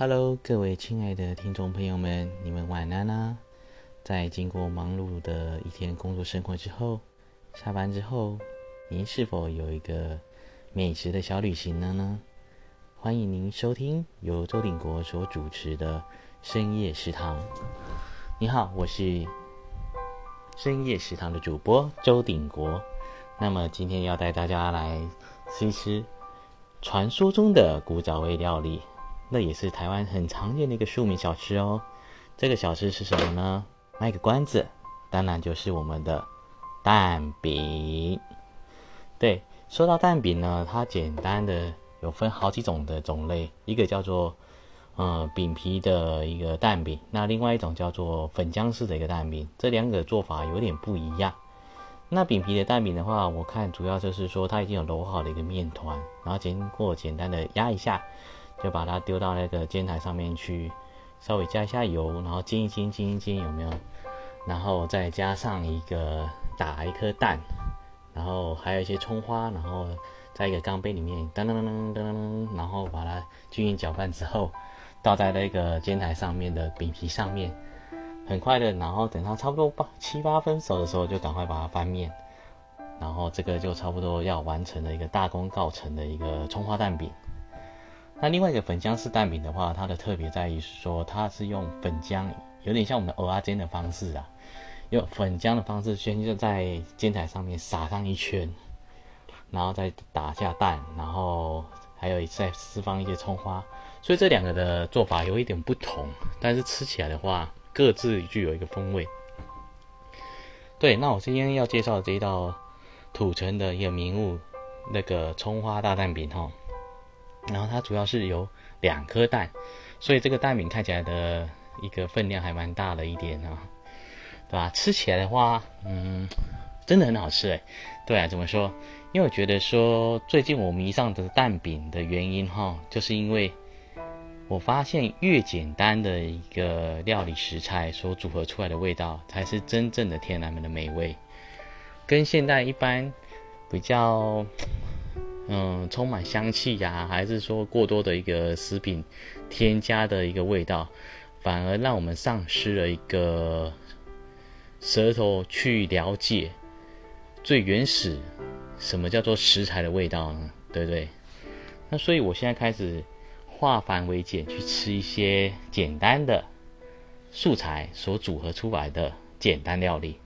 Hello，各位亲爱的听众朋友们，你们晚安啦！在经过忙碌的一天工作生活之后，下班之后，您是否有一个美食的小旅行了呢？欢迎您收听由周鼎国所主持的深夜食堂。你好，我是深夜食堂的主播周鼎国。那么今天要带大家来吃一吃传说中的古早味料理。那也是台湾很常见的一个庶民小吃哦。这个小吃是什么呢？卖个关子，当然就是我们的蛋饼。对，说到蛋饼呢，它简单的有分好几种的种类，一个叫做嗯饼皮的一个蛋饼，那另外一种叫做粉浆式的一个蛋饼，这两个做法有点不一样。那饼皮的蛋饼的话，我看主要就是说它已经有揉好的一个面团，然后经过简单的压一下。就把它丢到那个煎台上面去，稍微加一下油，然后煎一煎，煎一煎，有没有？然后再加上一个打一颗蛋，然后还有一些葱花，然后在一个钢杯里面噔噔噔噔噔，然后把它均匀搅拌之后，倒在那个煎台上面的饼皮上面，很快的，然后等它差不多八七八分熟的时候，就赶快把它翻面，然后这个就差不多要完成了一个大功告成的一个葱花蛋饼。那另外一个粉浆式蛋饼的话，它的特别在于说，它是用粉浆，有点像我们的蚵仔煎的方式啊，用粉浆的方式先就在煎台上面撒上一圈，然后再打下蛋，然后还有再释放一些葱花，所以这两个的做法有一点不同，但是吃起来的话，各自具有一个风味。对，那我今天要介绍这一道土城的一个名物，那个葱花大蛋饼哈。然后它主要是有两颗蛋，所以这个蛋饼看起来的一个分量还蛮大的一点啊，对吧？吃起来的话，嗯，真的很好吃哎。对啊，怎么说？因为我觉得说最近我迷上的蛋饼的原因哈，就是因为我发现越简单的一个料理食材所组合出来的味道，才是真正的天然们的美味，跟现在一般比较。嗯，充满香气呀，还是说过多的一个食品添加的一个味道，反而让我们丧失了一个舌头去了解最原始什么叫做食材的味道呢？对不对？那所以我现在开始化繁为简，去吃一些简单的素材所组合出来的简单料理。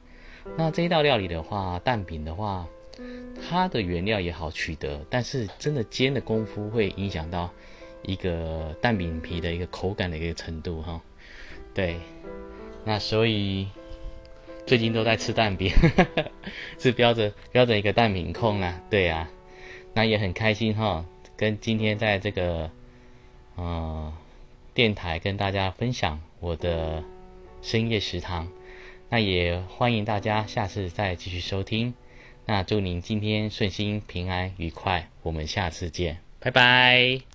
那这一道料理的话，蛋饼的话。它的原料也好取得，但是真的煎的功夫会影响到一个蛋饼皮的一个口感的一个程度哈。对，那所以最近都在吃蛋饼，是标着标着一个蛋饼控啊。对啊，那也很开心哈，跟今天在这个嗯电台跟大家分享我的深夜食堂，那也欢迎大家下次再继续收听。那祝您今天顺心、平安、愉快，我们下次见，拜拜。